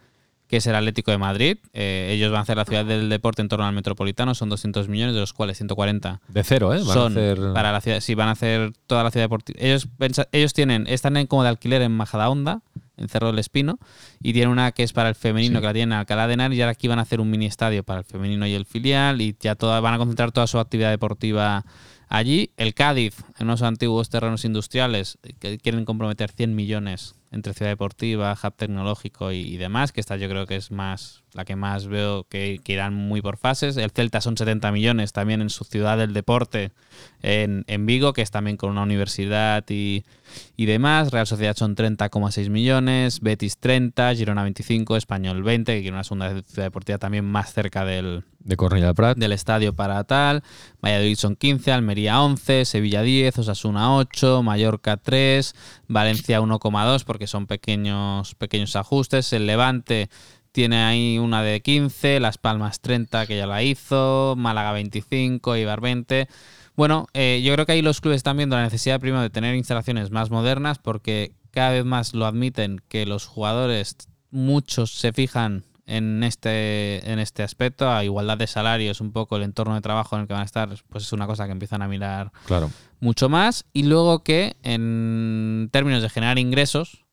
que es el Atlético de Madrid. Eh, ellos van a hacer la ciudad del deporte en torno al metropolitano, son 200 millones, de los cuales 140 de cero, ¿eh? Van son a hacer... para la ciudad. Sí, van a hacer toda la ciudad deportiva. Ellos, ellos tienen, están en, como de alquiler en Majadahonda, en Cerro del Espino, y tienen una que es para el femenino, que la tienen en Alcalá de Henares, y ahora aquí van a hacer un mini estadio para el femenino y el filial, y ya toda, van a concentrar toda su actividad deportiva allí. El Cádiz, en unos antiguos terrenos industriales, que quieren comprometer 100 millones entre ciudad deportiva, hub tecnológico y, demás, que esta yo creo que es más la que más veo que, que, irán muy por fases. El Celta son 70 millones también en su ciudad del deporte, en, en Vigo, que es también con una universidad y, y demás. Real Sociedad son 30,6 millones, Betis 30, Girona 25, Español 20, que quiere una segunda ciudad deportiva también más cerca del, de Cornellà Prat. del estadio para tal. Valladolid son 15, Almería 11, Sevilla 10, Osasuna 8, Mallorca 3, Valencia 1,2 porque son pequeños, pequeños ajustes. El Levante tiene ahí una de 15, Las Palmas 30 que ya la hizo, Málaga 25, Ibar 20. Bueno, eh, yo creo que ahí los clubes están viendo la necesidad primero de tener instalaciones más modernas porque cada vez más lo admiten que los jugadores, muchos se fijan en este, en este aspecto, a igualdad de salarios, un poco el entorno de trabajo en el que van a estar, pues es una cosa que empiezan a mirar claro. mucho más. Y luego que en términos de generar ingresos,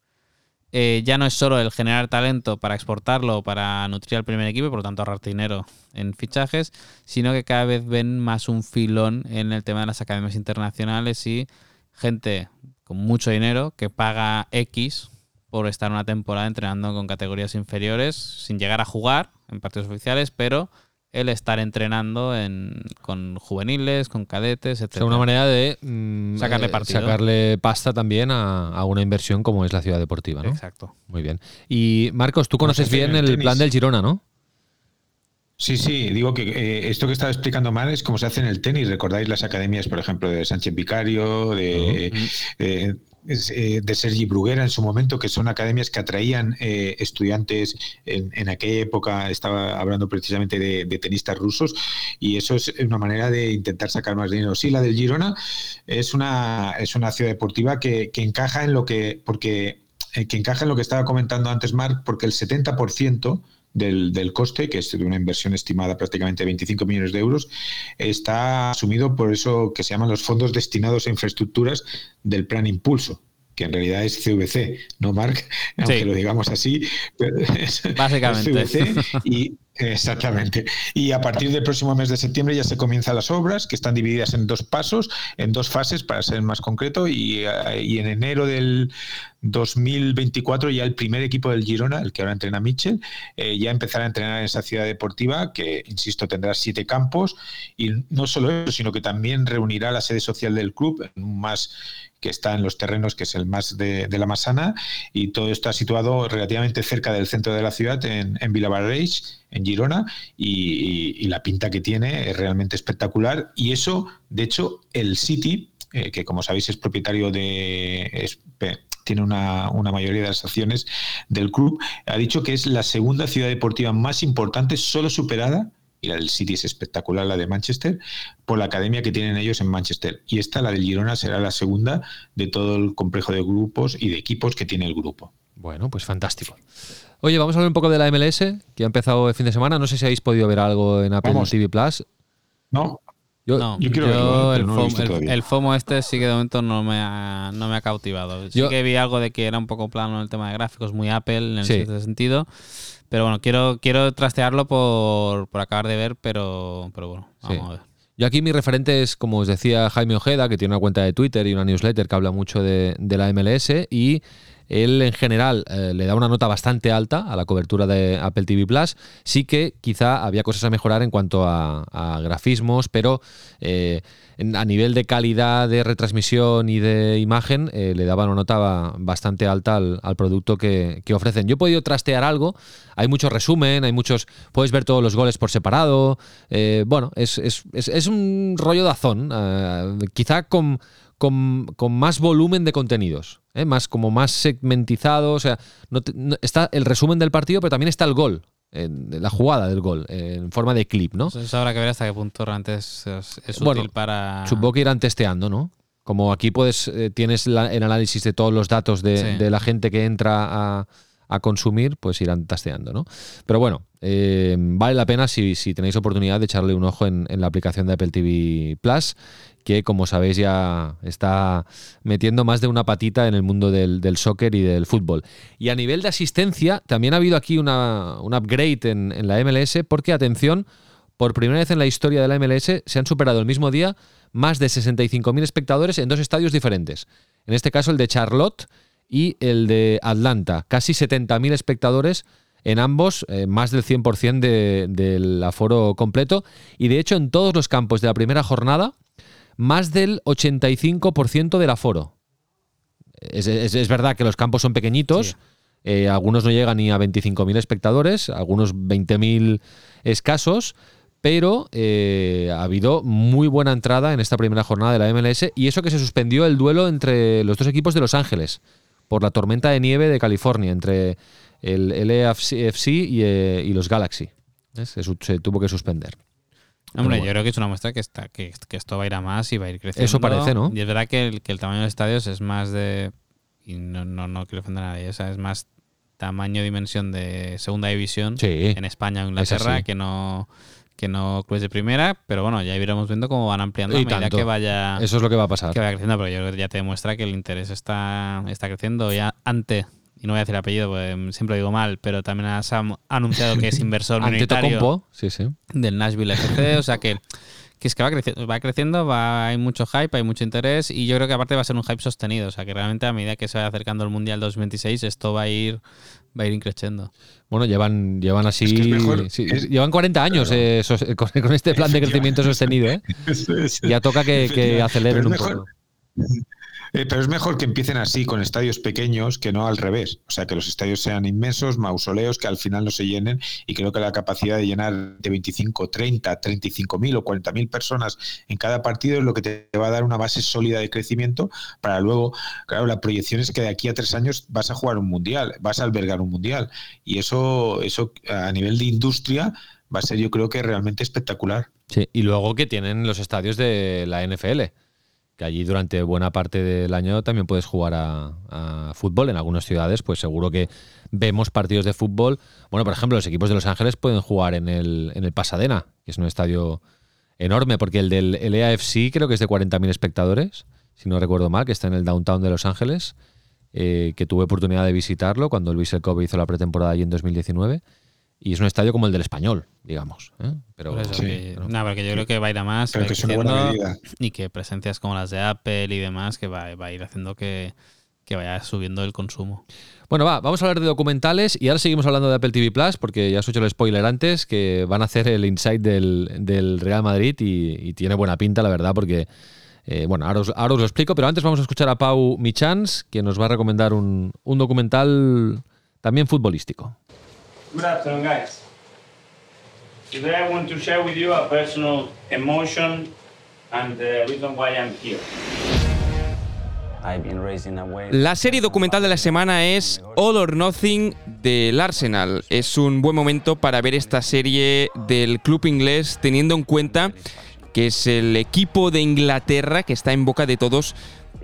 eh, ya no es solo el generar talento para exportarlo para nutrir al primer equipo por lo tanto ahorrar dinero en fichajes, sino que cada vez ven más un filón en el tema de las academias internacionales y gente con mucho dinero que paga X por estar una temporada entrenando con categorías inferiores sin llegar a jugar en partidos oficiales, pero el estar entrenando en, con juveniles, con cadetes, etc. Es una manera de mm, sacarle eh, partido. sacarle pasta también a, una inversión como es la ciudad deportiva, ¿no? Exacto. Muy bien. Y Marcos, tú conoces bien el, plan del Girona, ¿no? Sí, sí, digo que eh, esto que estaba explicando mal es cómo se hace en el tenis. ¿Recordáis las academias, por ejemplo, de Sánchez Vicario, de, eh, de Sergi Bruguera en su momento, que son academias que atraían eh, estudiantes en, aquella época, estaba hablando precisamente de, tenistas rusos, y eso es una manera de intentar sacar más dinero. Sí, la del Girona es una, es una ciudad deportiva que, encaja en lo que, porque, eh, que encaja en lo que estaba comentando antes Marc, porque el 70% del, del, coste, que es de una inversión estimada prácticamente de 25 millones de euros, está asumido por eso que se llaman los fondos destinados a infraestructuras del Plan Impulso que en realidad es CVC, ¿no, Marc? Aunque lo digamos así. Básicamente. y Exactamente. Y a partir del próximo mes de septiembre ya se comienzan las obras, que están divididas en dos pasos, en dos fases, para ser más concreto, y, eh, en enero del 2024 ya el primer equipo del Girona, el que ahora entrena Mitchell, eh, ya empezará a entrenar en esa ciudad deportiva, que, insisto, tendrá siete campos, y no solo eso, sino que también reunirá la sede social del club más que está en los terrenos, que es el más de, la Masana, y todo está situado relativamente cerca del centro de la ciudad, en, en Villabarreig, en Girona, y, la pinta que tiene es realmente espectacular. Y eso, de hecho, el City, eh, que como sabéis es propietario de... tiene una, una, mayoría de las acciones del club, ha dicho que es la segunda ciudad deportiva más importante, solo superada y la del City es espectacular, la de Manchester, por la academia que tienen ellos en Manchester. Y esta, la del Girona, será la segunda de todo el complejo de grupos y de equipos que tiene el grupo. Bueno, pues fantástico. Oye, vamos a hablar un poco de la MLS, que ha empezado el fin de semana. No sé si habéis podido ver algo en Apple TV Plus. No. Yo, no, yo quiero el, FOMO, este sí que de momento no me ha, no me ha cautivado. Sí que vi algo de que era un poco plano en el tema de gráficos, muy Apple en ese sentido. Pero bueno, quiero, quiero trastearlo por, acabar de ver, pero, pero bueno, vamos a ver. Yo aquí mi referente es, como os decía Jaime Ojeda, que tiene una cuenta de Twitter y una newsletter que habla mucho de, de la MLS y él en general eh, le da una nota bastante alta a la cobertura de Apple TV Plus. Sí que quizá había cosas a mejorar en cuanto a, grafismos, pero eh, a nivel de calidad de retransmisión y de imagen eh, le daba una nota bastante alta al, producto que, ofrecen. Yo he podido trastear algo, hay mucho resumen, hay muchos, puedes ver todos los goles por separado. bueno, es, es, un rollo de azón, quizá con con, más volumen de contenidos, ¿eh? más como más segmentizado, o sea, no está el resumen del partido, pero también está el gol, la jugada del gol, en forma de clip, ¿no? Eso habrá que ver hasta qué punto realmente es, útil para... Supongo que irán testeando, ¿no? Como aquí puedes, eh, tienes el análisis de todos los datos de, la gente que entra a, consumir, pues irán testeando, ¿no? Pero bueno, eh, vale la pena si, tenéis oportunidad de echarle un ojo en, en, la aplicación de Apple TV Plus que como sabéis ya está metiendo más de una patita en el mundo del, soccer y del fútbol. Y a nivel de asistencia, también ha habido aquí una, un upgrade en, la MLS porque, atención, por primera vez en la historia de la MLS se han superado el mismo día más de 65.000 espectadores en dos estadios diferentes. En este caso el de Charlotte y el de Atlanta. Casi 70.000 espectadores en ambos, eh, más del 100% del aforo completo. Y de hecho en todos los campos de la primera jornada más del 85% del aforo. Es, verdad que los campos son pequeñitos, eh, algunos no llegan ni a 25.000 espectadores, algunos 20.000 escasos, pero eh, ha habido muy buena entrada en esta primera jornada de la MLS y eso que se suspendió el duelo entre los dos equipos de Los Ángeles por la tormenta de nieve de California, entre el LAFC y, eh, y los Galaxy. se tuvo que suspender. Hombre, yo creo que es una muestra que, está, que, esto va a ir a más y va a ir creciendo. Eso parece, ¿no? Y es verdad que el, que el tamaño de estadios es más de. Y no, no, no quiero ofender a nadie, es más tamaño dimensión de segunda división en España o Inglaterra que no que no clubes de primera, pero bueno, ya iremos viendo cómo van ampliando a medida que vaya. Eso es lo que va a pasar. Que vaya creciendo, pero yo creo que ya te demuestra que el interés está, está creciendo ya ante y no voy a decir apellido, porque siempre lo digo mal, pero también has anunciado que es inversor minoritario sí, sí. del Nashville FC, o sea que, es que va creciendo, va creciendo va, hay mucho hype, hay mucho interés y yo creo que aparte va a ser un hype sostenido, o sea que realmente a medida que se vaya acercando el Mundial 2026 esto va a ir va a ir increciendo. Bueno, llevan, llevan así. llevan 40 años eh, con, este plan de crecimiento sostenido. ¿eh? Ya toca que, que aceleren un poco. Eh, pero es mejor que empiecen así, con estadios pequeños, que no al revés. O sea, que los estadios sean inmensos, mausoleos, que al final no se llenen. Y creo que la capacidad de llenar de 25, 30, 35 mil o 40 mil personas en cada partido es lo que te va a dar una base sólida de crecimiento para luego, claro, la proyección es que de aquí a tres años vas a jugar un mundial, vas a albergar un mundial. Y eso, eso a nivel de industria va a ser, yo creo que realmente espectacular. Sí, y luego que tienen los estadios de la NFL que allí durante buena parte del año también puedes jugar a, fútbol. En algunas ciudades, pues seguro que vemos partidos de fútbol. Bueno, por ejemplo, los equipos de Los Ángeles pueden jugar en el, en el Pasadena, que es un estadio enorme, porque el del EAFC creo que es de 40.000 espectadores, si no recuerdo mal, que está en el downtown de Los Ángeles, eh, que tuve oportunidad de visitarlo cuando el Vissel Kobe hizo la pretemporada allí en 2019. Y es un estadio como el del español, digamos. ¿eh? Pero, Por eso sí, que- pero- no, porque yo creo que va a ir a más, va que es una buena medida. y que presencias como las de Apple y demás, que va, va a ir haciendo que, que vaya subiendo el consumo. Bueno, va, vamos a hablar de documentales y ahora seguimos hablando de Apple TV Plus porque ya os he hecho el spoiler antes que van a hacer el inside del, del Real Madrid y, y tiene buena pinta, la verdad, porque, eh, bueno, ahora os, ahora os lo explico, pero antes vamos a escuchar a Pau Michans, que nos va a recomendar un, un documental también futbolístico. Good afternoon, guys. Today I want to share with you a personal emotion and the reason why I'm here. La serie documental de la semana es All or Nothing del Arsenal. Es un buen momento para ver esta serie del club inglés teniendo en cuenta que es el equipo de Inglaterra que está en boca de todos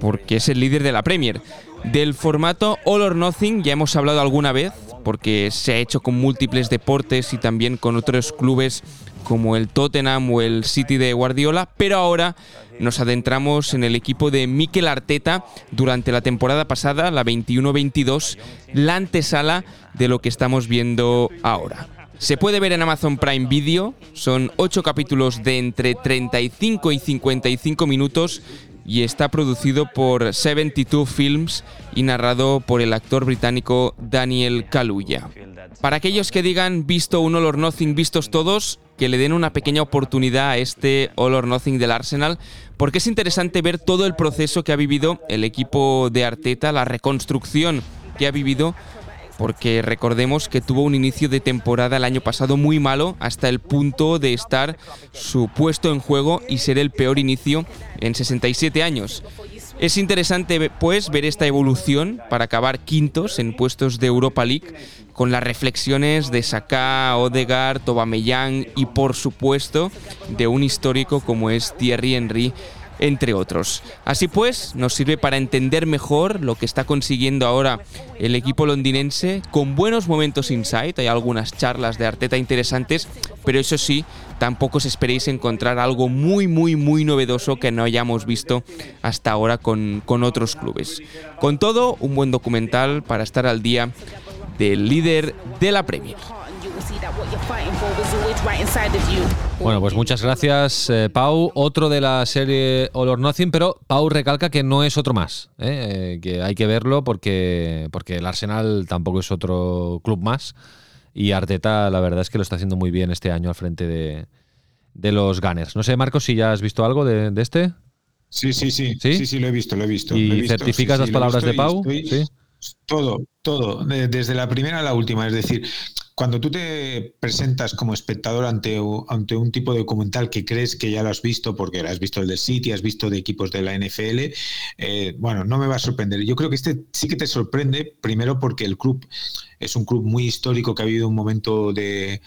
porque es el líder de la Premier. Del formato All or Nothing ya hemos hablado alguna vez porque se ha hecho con múltiples deportes y también con otros clubes como el Tottenham o el City de Guardiola, pero ahora nos adentramos en el equipo de Mikel Arteta durante la temporada pasada, la 21-22, la antesala de lo que estamos viendo ahora. Se puede ver en Amazon Prime Video, son 8 capítulos de entre 35 y 55 minutos y está producido por 72 Films y narrado por el actor británico Daniel Kaluuya. Para aquellos que digan visto un All or Nothing, vistos todos, que le den una pequeña oportunidad a este All or Nothing del Arsenal, porque es interesante ver todo el proceso que ha vivido el equipo de Arteta, la reconstrucción que ha vivido porque recordemos que tuvo un inicio de temporada el año pasado muy malo hasta el punto de estar su puesto en juego y ser el peor inicio en 67 años. Es interesante pues ver esta evolución para acabar quintos en puestos de Europa League con las reflexiones de Saka, Odegaard, Aubameyang y por supuesto de un histórico como es Thierry Henry entre otros. Así pues, nos sirve para entender mejor lo que está consiguiendo ahora el equipo londinense, con buenos momentos inside, hay algunas charlas de Arteta interesantes, pero eso sí, tampoco os esperéis encontrar algo muy, muy, muy novedoso que no hayamos visto hasta ahora con, con otros clubes. Con todo, un buen documental para estar al día del líder de la Premier. Bueno, pues muchas gracias, eh, Pau. Otro de la serie All or Nothing, pero Pau recalca que no es otro más, ¿eh? Eh, que hay que verlo porque, porque el Arsenal tampoco es otro club más. Y Arteta, la verdad es que lo está haciendo muy bien este año al frente de, de los Gunners. No sé, Marcos, si ya has visto algo de, de este. Sí, sí, sí, ¿Sí? sí, sí, lo he visto, lo he visto. ¿Y he visto, certificas sí, las palabras de Pau? estoy- Sí. Todo, todo, de- desde la primera a la última. Es decir, cuando tú te presentas como espectador ante, un tipo de documental que crees que ya lo has visto, porque has visto el del City, has visto de equipos de la NFL, eh, bueno, no me va a sorprender. Yo creo que este sí que te sorprende, primero porque el club es un club muy histórico que ha vivido un momento de,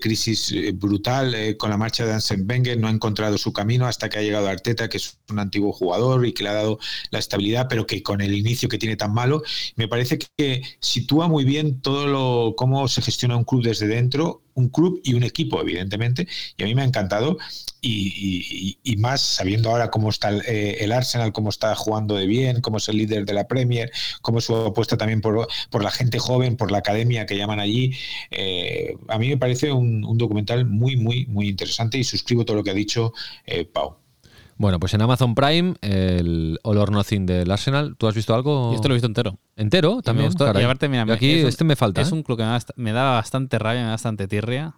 crisis eh, brutal eh, con la marcha de Arsene Wenger, no ha encontrado su camino hasta que ha llegado Arteta, que es un antiguo jugador y que le ha dado la estabilidad, pero que con el inicio que tiene tan malo, me parece que sitúa muy bien todo lo cómo se gestiona un club desde dentro, un club y un equipo, evidentemente, y a mí me ha encantado. Y, más sabiendo ahora cómo está el, eh, el Arsenal, cómo está jugando de bien, cómo es el líder de la Premier, cómo su apuesta también por, por la gente joven, por la academia que llaman allí. eh, a mí me parece un, un documental muy, muy, muy interesante y suscribo todo lo que ha dicho eh, Pau. Bueno, pues en Amazon Prime, el All or Nothing del Arsenal. ¿Tú has visto algo? Y esto lo he visto entero. ¿Entero? Y me También. gustó. Y aparte, mira, Yo aquí es un- este me falta. Es ¿eh? un club que me da, bast- me da bastante rabia, me da bastante tirria.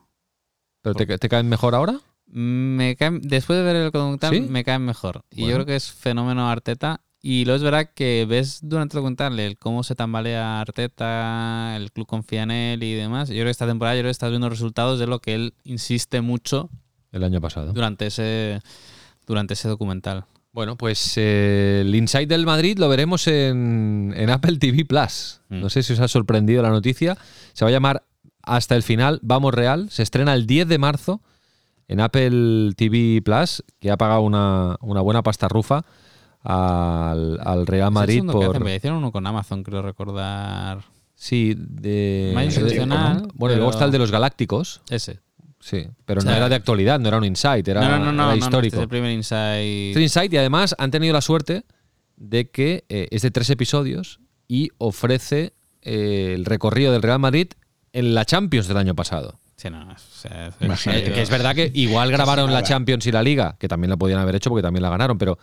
¿Pero te, te caen mejor ahora? Me caen- después de ver el documental, ¿Sí? me caen mejor. Y yo creo que es fenómeno Arteta. Y luego es verdad que ves durante el documental el cómo se tambalea Arteta, el club confía en él y demás. Yo creo que esta temporada yo creo que estás viendo resultados de lo que él insiste mucho El año pasado. durante ese, durante ese documental. Bueno, pues eh, el Inside del Madrid lo veremos en, en Apple TV Plus. Mm. No sé si os ha sorprendido la noticia. Se va a llamar Hasta el final, Vamos Real. Se estrena el 10 de marzo en Apple TV Plus, que ha pagado una, una buena pasta rufa al, al Real Es Madrid que por. pero hicieron uno con Amazon, creo recordar. Sí, de. Más institucional, Bueno, y luego está el de los Galácticos. Ese. Sí, pero O no era de actualidad, no era un insight, era, no, no, no, no, era no, histórico. este es el primer insight. Es un insight y además han tenido la suerte de que eh, es de tres episodios y ofrece eh, el recorrido del Real Madrid en la Champions del año pasado. Sí, no, o sea, es- Imagínate. Que es verdad que igual grabaron la. Champions y la Liga, que también la podían haber hecho porque también la ganaron, pero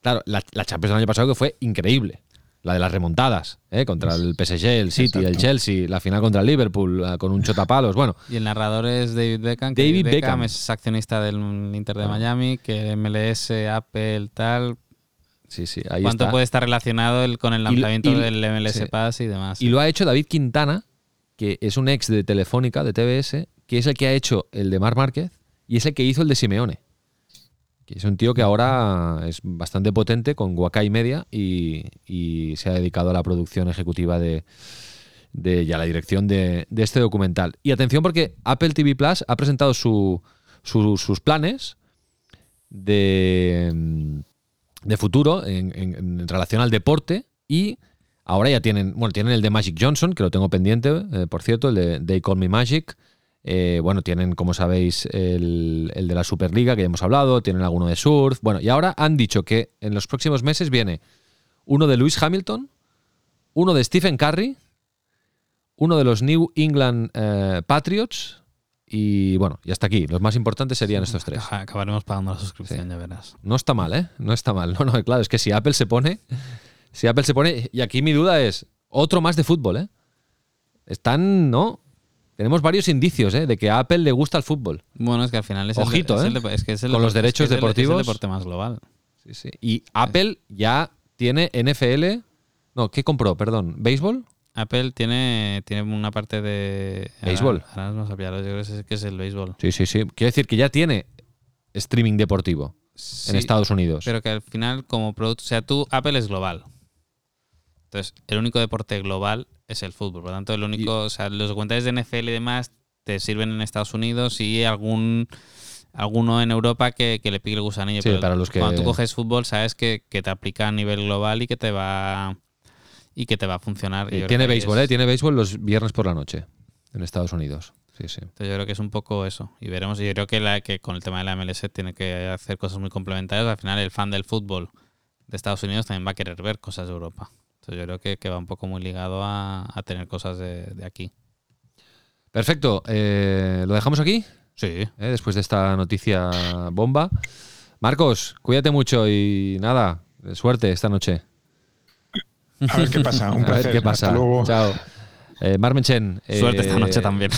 claro, la, la Champions del año pasado que fue increíble. La de las remontadas, ¿eh? contra el PSG, el City, el. Chelsea, la final contra el Liverpool, eh, con un chotapalos. Bueno, Y el narrador es David Beckham. que David Beckham. Ah. es accionista del Inter de Miami, que MLS, Apple, tal. sí, sí, ahí ¿Cuánto está. puede estar relacionado el- con el Y- lanzamiento y- del MLS sí. Pass y demás? Y lo ha hecho David Quintana, que es un ex de Telefónica, de TBS, que es el que ha hecho el de Mar Márquez y es el que hizo el de Simeone. Que es un tío que ahora es bastante potente con Guacay Media y, se ha dedicado a la producción ejecutiva de, y a la dirección de, este documental. Y atención porque Apple TV Plus ha presentado su- su- sus planes de, futuro en relación al deporte y ahora ya tienen, bueno, tienen el de Magic Johnson, que lo tengo pendiente, eh, por cierto, el de They Call Me Magic. Eh, bueno, tienen, como sabéis, el, el de la Superliga, que ya hemos hablado, tienen alguno de surf. Bueno, y ahora han dicho que en los próximos meses viene uno de Lewis Hamilton, uno de Stephen Curry, uno de los New England eh, Patriots y bueno, y hasta aquí. Los más importantes serían estos tres. Acabaremos pagando la suscripción, ya verás. No está mal, ¿eh? No está mal. No, no, claro, es que si Apple se pone, si Apple se pone, y aquí mi duda es, otro más de fútbol, ¿eh? Están, ¿no? Tenemos varios indicios, ¿eh? De que a Apple le gusta el fútbol. Bueno, es que al final es Ojito, el, es ¿eh? el- es que es el Con los derechos es que es el- deportivos. Es el deporte más global. Sí, sí. Y Apple ya tiene NFL. No, ¿qué compró? Perdón. ¿Béisbol? Apple tiene, tiene una parte de. ahora- Béisbol. Ahora, nos vamos a pillar, yo creo que es, el béisbol. Sí, sí, sí. Quiere decir que ya tiene streaming deportivo Sí, en Estados Unidos. Pero que al final, como producto. O sea, tú, Apple es global. Entonces, el único deporte global es el fútbol. Por lo tanto, el único. O sea, los documentales de NFL y demás te sirven en Estados Unidos y algún. Alguno en Europa que, que le pique el gusanillo. Sí, pero para los que- Cuando tú coges fútbol, sabes que, que te aplica a nivel global y que te va. Y que te va a funcionar. Tiene béisbol, es- ¿eh? Tiene béisbol los viernes por la noche en Estados Unidos. Sí, sí. Entonces yo creo que es un poco eso. Y veremos. Y yo creo que, la, que con el tema de la MLS tiene que hacer cosas muy complementarias. Al final, el fan del fútbol de Estados Unidos también va a querer ver cosas de Europa. Entonces yo creo que, que va un poco muy ligado a, a tener cosas de, de aquí. Perfecto. eh, ¿Lo dejamos aquí? Sí. ¿eh? después de esta noticia bomba. Marcos, cuídate mucho y nada, suerte esta noche. A ver qué pasa. Un A ver placer. qué pasa. Hasta luego. Chao. Eh, Marmenchen. Suerte esta noche también.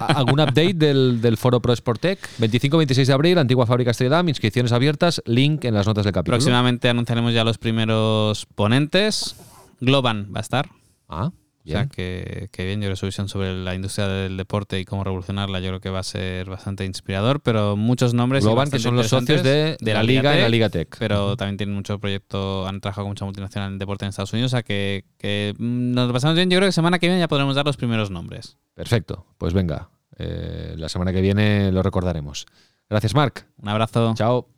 ¿Algún update del, del foro Pro Sportec? 25-26 de abril, antigua fábrica Estrella inscripciones abiertas, link en las notas del capítulo. Próximamente anunciaremos ya los primeros ponentes. Globan va a estar. Ah, O sea bien. que, que bien, yo creo su visión sobre la industria del deporte y cómo revolucionarla, yo creo que va a ser bastante inspirador, pero muchos nombres. y Globan, que son los socios de, de la Liga en la Liga Tech. pero también tienen mucho proyecto, han trabajado con mucha multinacional en deporte en Estados Unidos, o sea que, que, mm, nos lo pasamos bien. Yo creo que semana que viene ya podremos dar los primeros nombres. Perfecto. Pues venga, eh, la semana que viene lo recordaremos. Gracias, Marc. Un abrazo. Chao.